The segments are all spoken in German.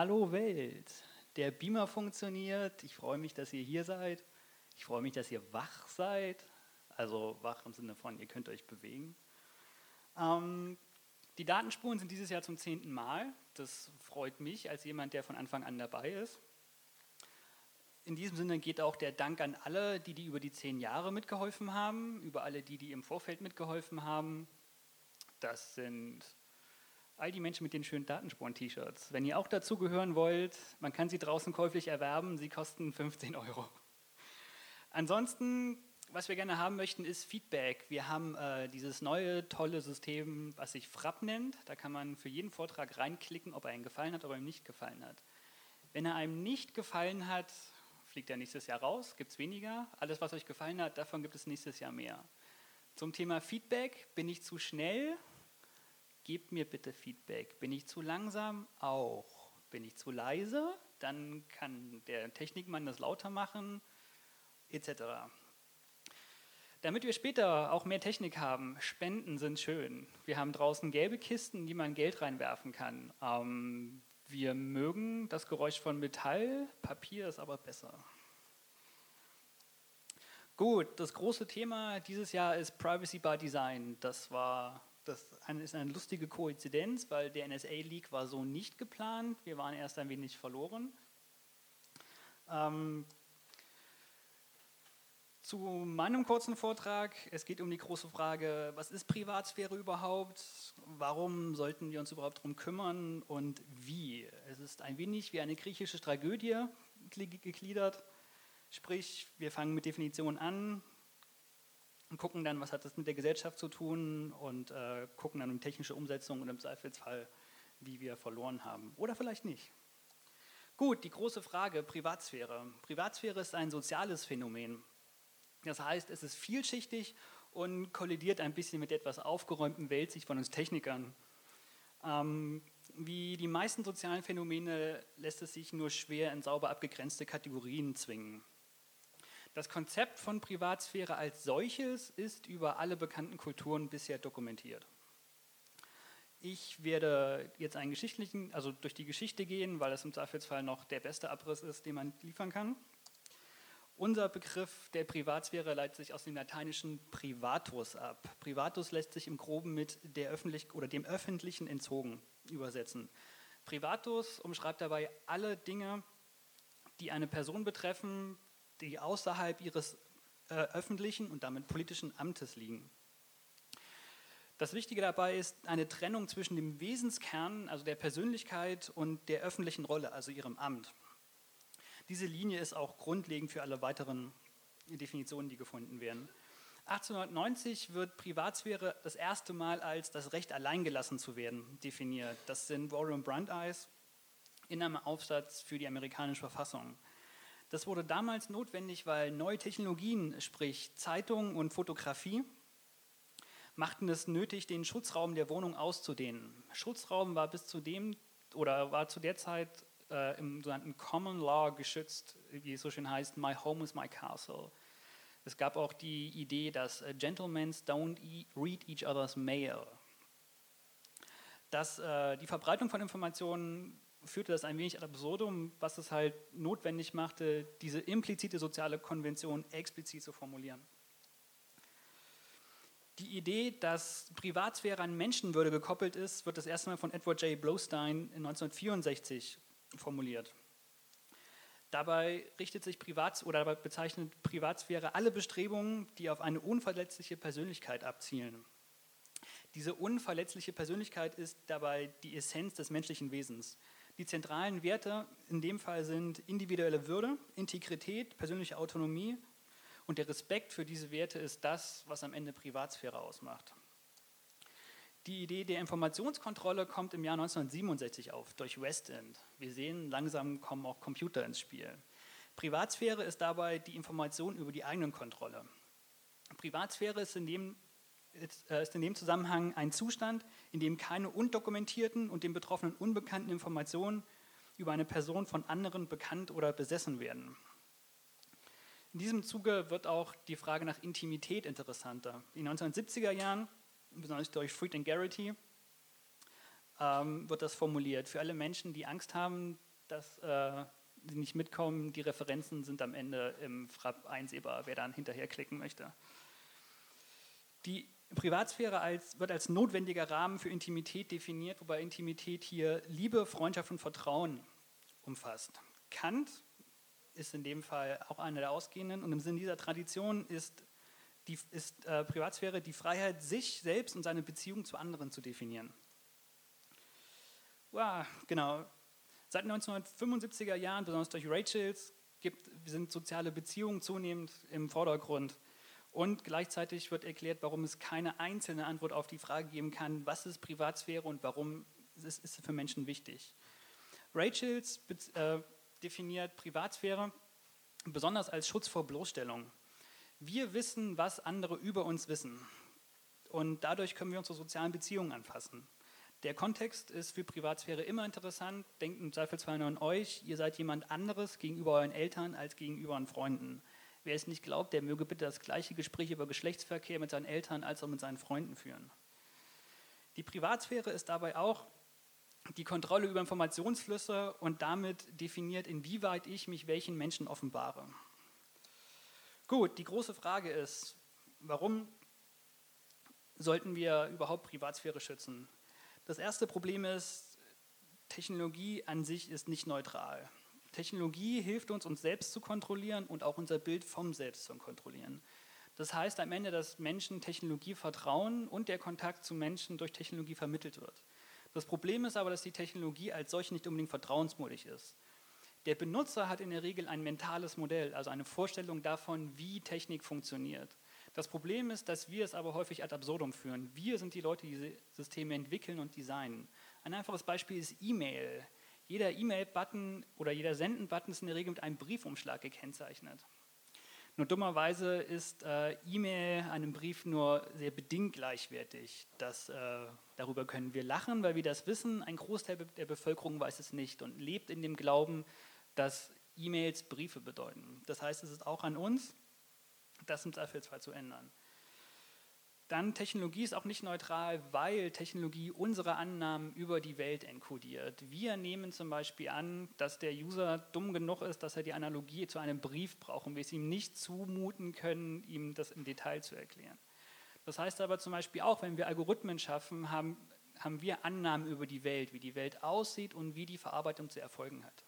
Hallo Welt, der Beamer funktioniert. Ich freue mich, dass ihr hier seid. Ich freue mich, dass ihr wach seid. Also wach im Sinne von, ihr könnt euch bewegen. Ähm, die Datenspuren sind dieses Jahr zum zehnten Mal. Das freut mich als jemand, der von Anfang an dabei ist. In diesem Sinne geht auch der Dank an alle, die, die über die zehn Jahre mitgeholfen haben, über alle, die, die im Vorfeld mitgeholfen haben. Das sind all die Menschen mit den schönen Datenspuren-T-Shirts. Wenn ihr auch dazu gehören wollt, man kann sie draußen käuflich erwerben, sie kosten 15 Euro. Ansonsten, was wir gerne haben möchten, ist Feedback. Wir haben äh, dieses neue, tolle System, was sich Frapp nennt. Da kann man für jeden Vortrag reinklicken, ob er Ihnen gefallen hat, ob er ihm nicht gefallen hat. Wenn er einem nicht gefallen hat, fliegt er nächstes Jahr raus, gibt es weniger. Alles, was euch gefallen hat, davon gibt es nächstes Jahr mehr. Zum Thema Feedback, bin ich zu schnell? Gebt mir bitte Feedback. Bin ich zu langsam? Auch. Bin ich zu leise? Dann kann der Technikmann das lauter machen, etc. Damit wir später auch mehr Technik haben, Spenden sind schön. Wir haben draußen gelbe Kisten, in die man Geld reinwerfen kann. Ähm, wir mögen das Geräusch von Metall, Papier ist aber besser. Gut, das große Thema dieses Jahr ist Privacy by Design. Das war das ist eine lustige Koinzidenz, weil der NSA-Leak war so nicht geplant. Wir waren erst ein wenig verloren. Ähm, zu meinem kurzen Vortrag. Es geht um die große Frage, was ist Privatsphäre überhaupt? Warum sollten wir uns überhaupt darum kümmern und wie? Es ist ein wenig wie eine griechische Tragödie gegliedert. Sprich, wir fangen mit Definitionen an, und gucken dann, was hat das mit der Gesellschaft zu tun und äh, gucken dann um technische Umsetzung und im Zweifelsfall, wie wir verloren haben. Oder vielleicht nicht. Gut, die große Frage, Privatsphäre. Privatsphäre ist ein soziales Phänomen. Das heißt, es ist vielschichtig und kollidiert ein bisschen mit der etwas aufgeräumten Weltsicht von uns Technikern. Ähm, wie die meisten sozialen Phänomene lässt es sich nur schwer in sauber abgegrenzte Kategorien zwingen. Das Konzept von Privatsphäre als solches ist über alle bekannten Kulturen bisher dokumentiert. Ich werde jetzt einen geschichtlichen, also durch die Geschichte gehen, weil das im Zweifelsfall noch der beste Abriss ist, den man liefern kann. Unser Begriff der Privatsphäre leitet sich aus dem lateinischen privatus ab. Privatus lässt sich im Groben mit der öffentlich oder dem Öffentlichen entzogen übersetzen. Privatus umschreibt dabei alle Dinge, die eine Person betreffen, die außerhalb ihres äh, öffentlichen und damit politischen Amtes liegen. Das Wichtige dabei ist eine Trennung zwischen dem Wesenskern, also der Persönlichkeit, und der öffentlichen Rolle, also ihrem Amt. Diese Linie ist auch grundlegend für alle weiteren Definitionen, die gefunden werden. 1890 wird Privatsphäre das erste Mal als das Recht alleingelassen zu werden definiert. Das sind Warren Brandeis in einem Aufsatz für die amerikanische Verfassung. Das wurde damals notwendig, weil neue Technologien, sprich Zeitung und Fotografie, machten es nötig, den Schutzraum der Wohnung auszudehnen. Schutzraum war bis zu dem oder war zu der Zeit äh, im sogenannten Common Law geschützt, wie es so schön heißt, My Home is my Castle. Es gab auch die Idee, dass äh, Gentlemen don't e read each other's mail. Dass äh, die Verbreitung von Informationen führte das ein wenig ad absurdum, was es halt notwendig machte, diese implizite soziale Konvention explizit zu formulieren. Die Idee, dass Privatsphäre an Menschenwürde gekoppelt ist, wird das erste Mal von Edward J. Blowstein in 1964 formuliert. Dabei richtet sich Privats oder dabei bezeichnet Privatsphäre alle Bestrebungen, die auf eine unverletzliche Persönlichkeit abzielen. Diese unverletzliche Persönlichkeit ist dabei die Essenz des menschlichen Wesens. Die zentralen Werte in dem Fall sind individuelle Würde, Integrität, persönliche Autonomie und der Respekt für diese Werte ist das, was am Ende Privatsphäre ausmacht. Die Idee der Informationskontrolle kommt im Jahr 1967 auf durch Westend. Wir sehen, langsam kommen auch Computer ins Spiel. Privatsphäre ist dabei die Information über die eigene Kontrolle. Privatsphäre ist in dem ist in dem Zusammenhang ein Zustand, in dem keine undokumentierten und den Betroffenen unbekannten Informationen über eine Person von anderen bekannt oder besessen werden. In diesem Zuge wird auch die Frage nach Intimität interessanter. In den 1970er Jahren, besonders durch Fried and Garrity, ähm, wird das formuliert. Für alle Menschen, die Angst haben, dass äh, Sie nicht mitkommen. Die Referenzen sind am Ende im Frapp einsehbar, wer dann hinterher klicken möchte. Die Privatsphäre als, wird als notwendiger Rahmen für Intimität definiert, wobei Intimität hier Liebe, Freundschaft und Vertrauen umfasst. Kant ist in dem Fall auch einer der Ausgehenden und im Sinne dieser Tradition ist, die, ist äh, Privatsphäre die Freiheit, sich selbst und seine Beziehung zu anderen zu definieren. Wow, genau. Seit den 1975er Jahren, besonders durch Rachels, gibt, sind soziale Beziehungen zunehmend im Vordergrund. Und gleichzeitig wird erklärt, warum es keine einzelne Antwort auf die Frage geben kann, was ist Privatsphäre und warum ist es für Menschen wichtig. Rachels äh, definiert Privatsphäre besonders als Schutz vor Bloßstellung. Wir wissen, was andere über uns wissen. Und dadurch können wir unsere sozialen Beziehungen anfassen. Der Kontext ist für Privatsphäre immer interessant. Denkt im Zweifelsfall nur an euch. Ihr seid jemand anderes gegenüber euren Eltern als gegenüber euren Freunden. Wer es nicht glaubt, der möge bitte das gleiche Gespräch über Geschlechtsverkehr mit seinen Eltern als auch mit seinen Freunden führen. Die Privatsphäre ist dabei auch die Kontrolle über Informationsflüsse und damit definiert, inwieweit ich mich welchen Menschen offenbare. Gut, die große Frage ist, warum sollten wir überhaupt Privatsphäre schützen? Das erste Problem ist, Technologie an sich ist nicht neutral. Technologie hilft uns, uns selbst zu kontrollieren und auch unser Bild vom Selbst zu kontrollieren. Das heißt am Ende, dass Menschen Technologie vertrauen und der Kontakt zu Menschen durch Technologie vermittelt wird. Das Problem ist aber, dass die Technologie als solche nicht unbedingt vertrauenswürdig ist. Der Benutzer hat in der Regel ein mentales Modell, also eine Vorstellung davon, wie Technik funktioniert. Das Problem ist, dass wir es aber häufig ad absurdum führen. Wir sind die Leute, die Systeme entwickeln und designen. Ein einfaches Beispiel ist E-Mail. Jeder E-Mail-Button oder jeder Senden-Button ist in der Regel mit einem Briefumschlag gekennzeichnet. Nur dummerweise ist äh, E-Mail einem Brief nur sehr bedingt gleichwertig. Das, äh, darüber können wir lachen, weil wir das wissen. Ein Großteil der Bevölkerung weiß es nicht und lebt in dem Glauben, dass E-Mails Briefe bedeuten. Das heißt, es ist auch an uns, das im Zweifelsfall zu ändern. Dann Technologie ist auch nicht neutral, weil Technologie unsere Annahmen über die Welt enkodiert. Wir nehmen zum Beispiel an, dass der User dumm genug ist, dass er die Analogie zu einem Brief braucht und wir es ihm nicht zumuten können, ihm das im Detail zu erklären. Das heißt aber zum Beispiel auch, wenn wir Algorithmen schaffen, haben, haben wir Annahmen über die Welt, wie die Welt aussieht und wie die Verarbeitung zu erfolgen hat.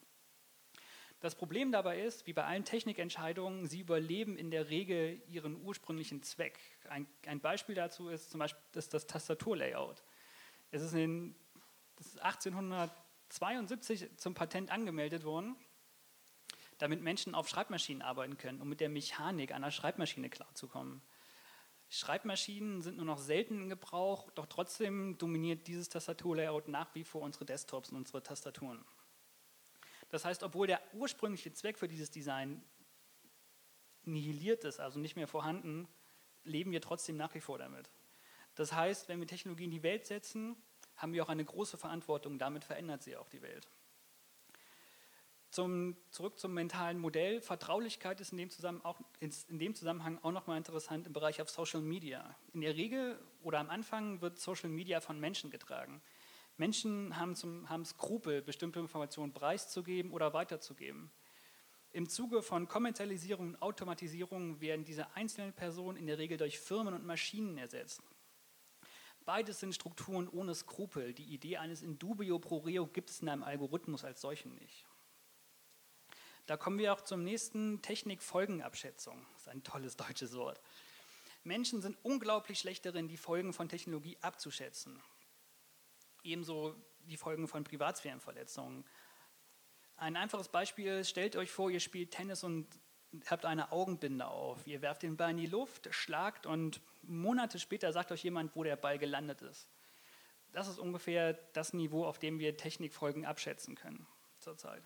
Das Problem dabei ist, wie bei allen Technikentscheidungen, sie überleben in der Regel ihren ursprünglichen Zweck. Ein, ein Beispiel dazu ist zum Beispiel das, das Tastaturlayout. Es ist, in, das ist 1872 zum Patent angemeldet worden, damit Menschen auf Schreibmaschinen arbeiten können, um mit der Mechanik einer Schreibmaschine klarzukommen. Schreibmaschinen sind nur noch selten in Gebrauch, doch trotzdem dominiert dieses Tastaturlayout nach wie vor unsere Desktops und unsere Tastaturen. Das heißt, obwohl der ursprüngliche Zweck für dieses Design nihiliert ist, also nicht mehr vorhanden, leben wir trotzdem nach wie vor damit. Das heißt, wenn wir Technologie in die Welt setzen, haben wir auch eine große Verantwortung, damit verändert sie auch die Welt. Zum, zurück zum mentalen Modell. Vertraulichkeit ist in dem, auch, in dem Zusammenhang auch nochmal interessant im Bereich auf Social Media. In der Regel oder am Anfang wird Social Media von Menschen getragen. Menschen haben, zum, haben Skrupel, bestimmte Informationen preiszugeben oder weiterzugeben. Im Zuge von Kommerzialisierung und Automatisierung werden diese einzelnen Personen in der Regel durch Firmen und Maschinen ersetzt. Beides sind Strukturen ohne Skrupel. Die Idee eines Indubio pro reo gibt es in einem Algorithmus als solchen nicht. Da kommen wir auch zum nächsten Technikfolgenabschätzung. Das ist ein tolles deutsches Wort. Menschen sind unglaublich schlecht darin, die Folgen von Technologie abzuschätzen ebenso die Folgen von Privatsphärenverletzungen. Ein einfaches Beispiel, stellt euch vor, ihr spielt Tennis und habt eine Augenbinde auf. Ihr werft den Ball in die Luft, schlagt und Monate später sagt euch jemand, wo der Ball gelandet ist. Das ist ungefähr das Niveau, auf dem wir Technikfolgen abschätzen können zurzeit.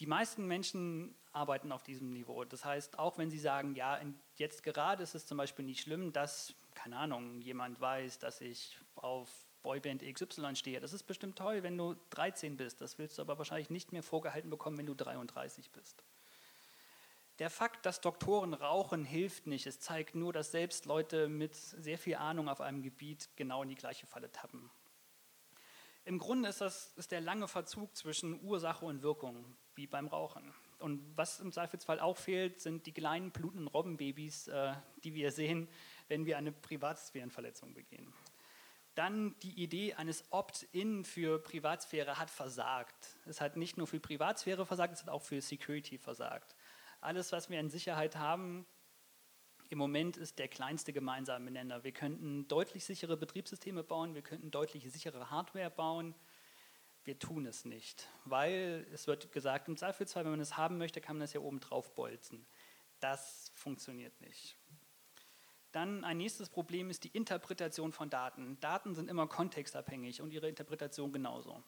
Die meisten Menschen arbeiten auf diesem Niveau. Das heißt, auch wenn sie sagen, ja, jetzt gerade ist es zum Beispiel nicht schlimm, dass, keine Ahnung, jemand weiß, dass ich auf Boyband XY stehe. Das ist bestimmt toll, wenn du 13 bist. Das willst du aber wahrscheinlich nicht mehr vorgehalten bekommen, wenn du 33 bist. Der Fakt, dass Doktoren rauchen, hilft nicht. Es zeigt nur, dass selbst Leute mit sehr viel Ahnung auf einem Gebiet genau in die gleiche Falle tappen. Im Grunde ist das ist der lange Verzug zwischen Ursache und Wirkung, wie beim Rauchen. Und was im Zweifelsfall auch fehlt, sind die kleinen blutenden Robbenbabys, äh, die wir sehen, wenn wir eine Privatsphärenverletzung begehen. Dann die Idee eines Opt-in für Privatsphäre hat versagt. Es hat nicht nur für Privatsphäre versagt, es hat auch für Security versagt. Alles, was wir in Sicherheit haben, im Moment ist der kleinste gemeinsame Nenner. Wir könnten deutlich sichere Betriebssysteme bauen, wir könnten deutlich sichere Hardware bauen. Wir tun es nicht, weil es wird gesagt, im Zweifelsfall, wenn man es haben möchte, kann man das ja oben drauf bolzen. Das funktioniert nicht. Dann ein nächstes Problem ist die Interpretation von Daten. Daten sind immer kontextabhängig und ihre Interpretation genauso.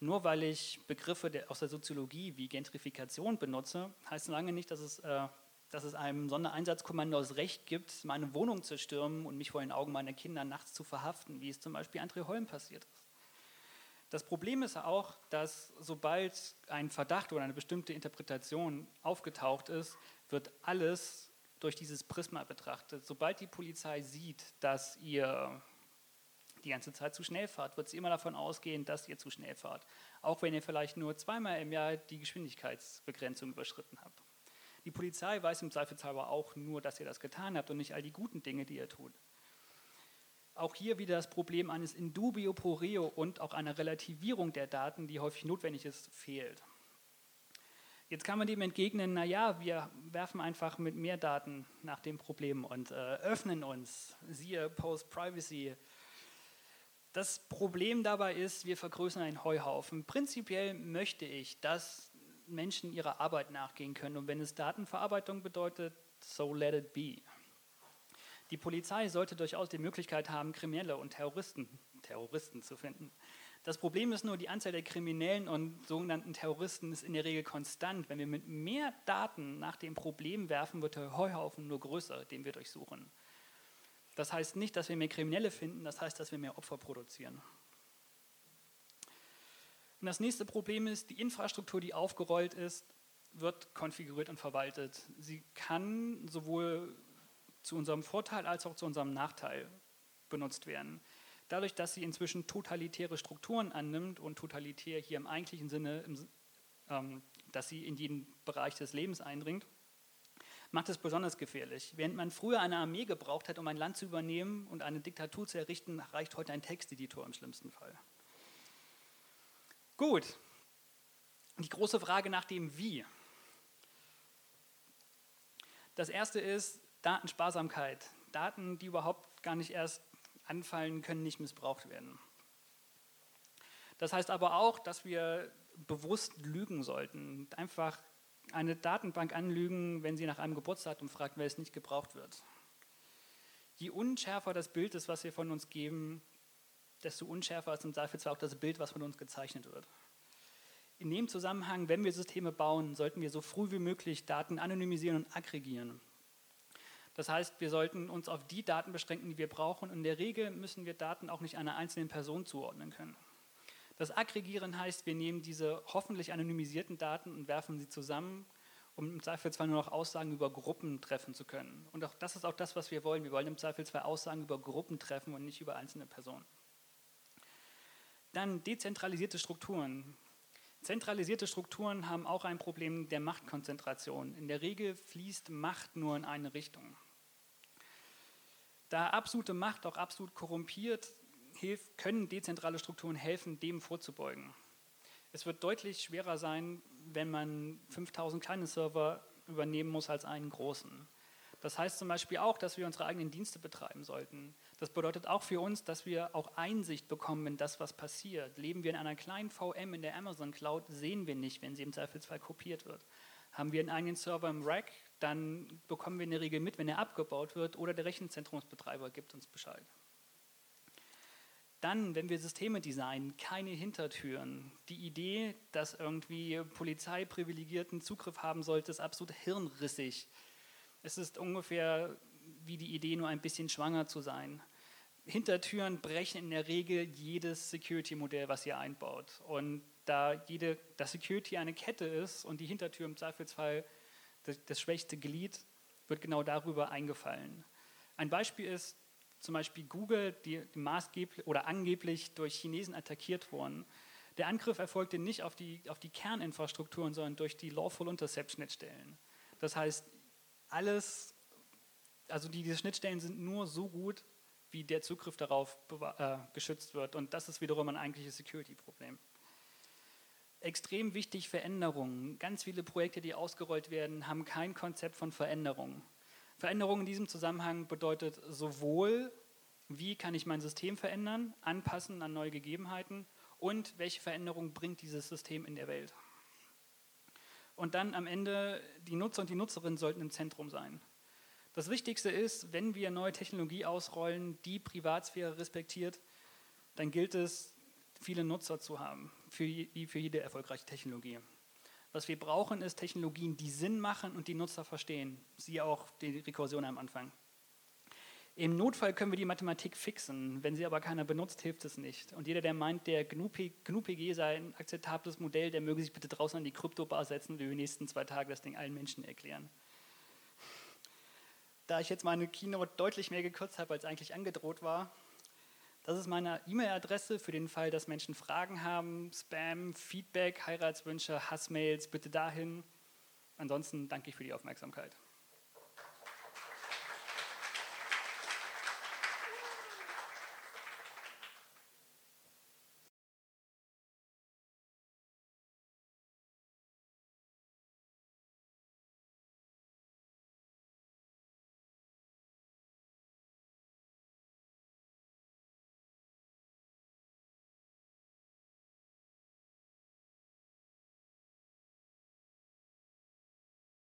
Nur weil ich Begriffe aus der Soziologie wie Gentrifikation benutze, heißt lange nicht, dass es äh, dass es einem Sondereinsatzkommando das Recht gibt, meine Wohnung zu stürmen und mich vor den Augen meiner Kinder nachts zu verhaften, wie es zum Beispiel André Holm passiert ist. Das Problem ist auch, dass sobald ein Verdacht oder eine bestimmte Interpretation aufgetaucht ist, wird alles durch dieses Prisma betrachtet. Sobald die Polizei sieht, dass ihr die ganze Zeit zu schnell fahrt, wird sie immer davon ausgehen, dass ihr zu schnell fahrt. Auch wenn ihr vielleicht nur zweimal im Jahr die Geschwindigkeitsbegrenzung überschritten habt. Die Polizei weiß im Zweifelsfall auch nur, dass ihr das getan habt und nicht all die guten Dinge, die ihr tut. Auch hier wieder das Problem eines Indubio pro reo und auch einer Relativierung der Daten, die häufig notwendig ist, fehlt. Jetzt kann man dem entgegnen, naja, wir werfen einfach mit mehr Daten nach dem Problem und äh, öffnen uns, siehe Post-Privacy. Das Problem dabei ist, wir vergrößern einen Heuhaufen. Prinzipiell möchte ich, dass Menschen ihrer Arbeit nachgehen können. Und wenn es Datenverarbeitung bedeutet, so let it be. Die Polizei sollte durchaus die Möglichkeit haben, Kriminelle und Terroristen, Terroristen zu finden. Das Problem ist nur, die Anzahl der Kriminellen und sogenannten Terroristen ist in der Regel konstant. Wenn wir mit mehr Daten nach dem Problem werfen, wird der Heuhaufen nur größer, den wir durchsuchen. Das heißt nicht, dass wir mehr Kriminelle finden, das heißt, dass wir mehr Opfer produzieren. Und das nächste Problem ist, die Infrastruktur, die aufgerollt ist, wird konfiguriert und verwaltet. Sie kann sowohl zu unserem Vorteil als auch zu unserem Nachteil benutzt werden. Dadurch, dass sie inzwischen totalitäre Strukturen annimmt und totalitär hier im eigentlichen Sinne, im, ähm, dass sie in jeden Bereich des Lebens eindringt, macht es besonders gefährlich. Während man früher eine Armee gebraucht hat, um ein Land zu übernehmen und eine Diktatur zu errichten, reicht heute ein Texteditor im schlimmsten Fall. Gut. Die große Frage nach dem Wie. Das erste ist Datensparsamkeit. Daten, die überhaupt gar nicht erst anfallen, können nicht missbraucht werden. Das heißt aber auch, dass wir bewusst lügen sollten. Einfach eine Datenbank anlügen, wenn sie nach einem Geburtsdatum fragt, weil es nicht gebraucht wird. Je unschärfer das Bild ist, was wir von uns geben, desto unschärfer ist im Zweifelsfall auch das Bild, was von uns gezeichnet wird. In dem Zusammenhang, wenn wir Systeme bauen, sollten wir so früh wie möglich Daten anonymisieren und aggregieren. Das heißt, wir sollten uns auf die Daten beschränken, die wir brauchen. In der Regel müssen wir Daten auch nicht einer einzelnen Person zuordnen können. Das Aggregieren heißt, wir nehmen diese hoffentlich anonymisierten Daten und werfen sie zusammen, um im Zweifelsfall nur noch Aussagen über Gruppen treffen zu können. Und auch das ist auch das, was wir wollen. Wir wollen im Zweifelsfall Aussagen über Gruppen treffen und nicht über einzelne Personen. Dann dezentralisierte Strukturen. Zentralisierte Strukturen haben auch ein Problem der Machtkonzentration. In der Regel fließt Macht nur in eine Richtung. Da absolute Macht auch absolut korrumpiert, können dezentrale Strukturen helfen, dem vorzubeugen. Es wird deutlich schwerer sein, wenn man 5000 kleine Server übernehmen muss als einen großen. Das heißt zum Beispiel auch, dass wir unsere eigenen Dienste betreiben sollten. Das bedeutet auch für uns, dass wir auch Einsicht bekommen in das, was passiert. Leben wir in einer kleinen VM in der Amazon Cloud, sehen wir nicht, wenn sie im Zweifelsfall kopiert wird. Haben wir einen eigenen Server im Rack, dann bekommen wir in der Regel mit, wenn er abgebaut wird oder der Rechenzentrumsbetreiber gibt uns Bescheid. Dann, wenn wir Systeme designen, keine Hintertüren. Die Idee, dass irgendwie Polizei privilegierten Zugriff haben sollte, ist absolut hirnrissig. Es ist ungefähr wie die Idee, nur ein bisschen schwanger zu sein. Hintertüren brechen in der Regel jedes Security-Modell, was ihr einbaut. Und da jede, das Security eine Kette ist und die Hintertür im Zweifelsfall das, schwächste Glied, wird genau darüber eingefallen. Ein Beispiel ist, zum Beispiel Google, die, die maßgeblich oder angeblich durch Chinesen attackiert wurden. Der Angriff erfolgte nicht auf die, auf die Kerninfrastrukturen, sondern durch die Lawful Intercept Schnittstellen. Das heißt, alles, also die, diese Schnittstellen sind nur so gut, wie der Zugriff darauf äh, geschützt wird. Und das ist wiederum ein eigentliches Security-Problem. Extrem wichtig Veränderungen. Ganz viele Projekte, die ausgerollt werden, haben kein Konzept von Veränderung. Veränderung in diesem Zusammenhang bedeutet sowohl, wie kann ich mein System verändern, anpassen an neue Gegebenheiten und welche Veränderung bringt dieses System in der Welt. Und dann am Ende, die Nutzer und die Nutzerinnen sollten im Zentrum sein. Das Wichtigste ist, wenn wir neue Technologie ausrollen, die Privatsphäre respektiert, dann gilt es, viele Nutzer zu haben, für, für jede erfolgreiche Technologie. Was wir brauchen, ist Technologien, die Sinn machen und die Nutzer verstehen. Siehe auch die Rekursion am Anfang. Im Notfall können wir die Mathematik fixen, wenn sie aber keiner benutzt, hilft es nicht. Und jeder, der meint, der GNU-PG sei ein akzeptables Modell, der möge sich bitte draußen an die Kryptobar setzen und wir die nächsten zwei Tage das Ding allen Menschen erklären. Da ich jetzt meine Keynote deutlich mehr gekürzt habe, als eigentlich angedroht war, das ist meine E-Mail-Adresse für den Fall, dass Menschen Fragen haben, Spam, Feedback, Heiratswünsche, Hassmails, bitte dahin. Ansonsten danke ich für die Aufmerksamkeit.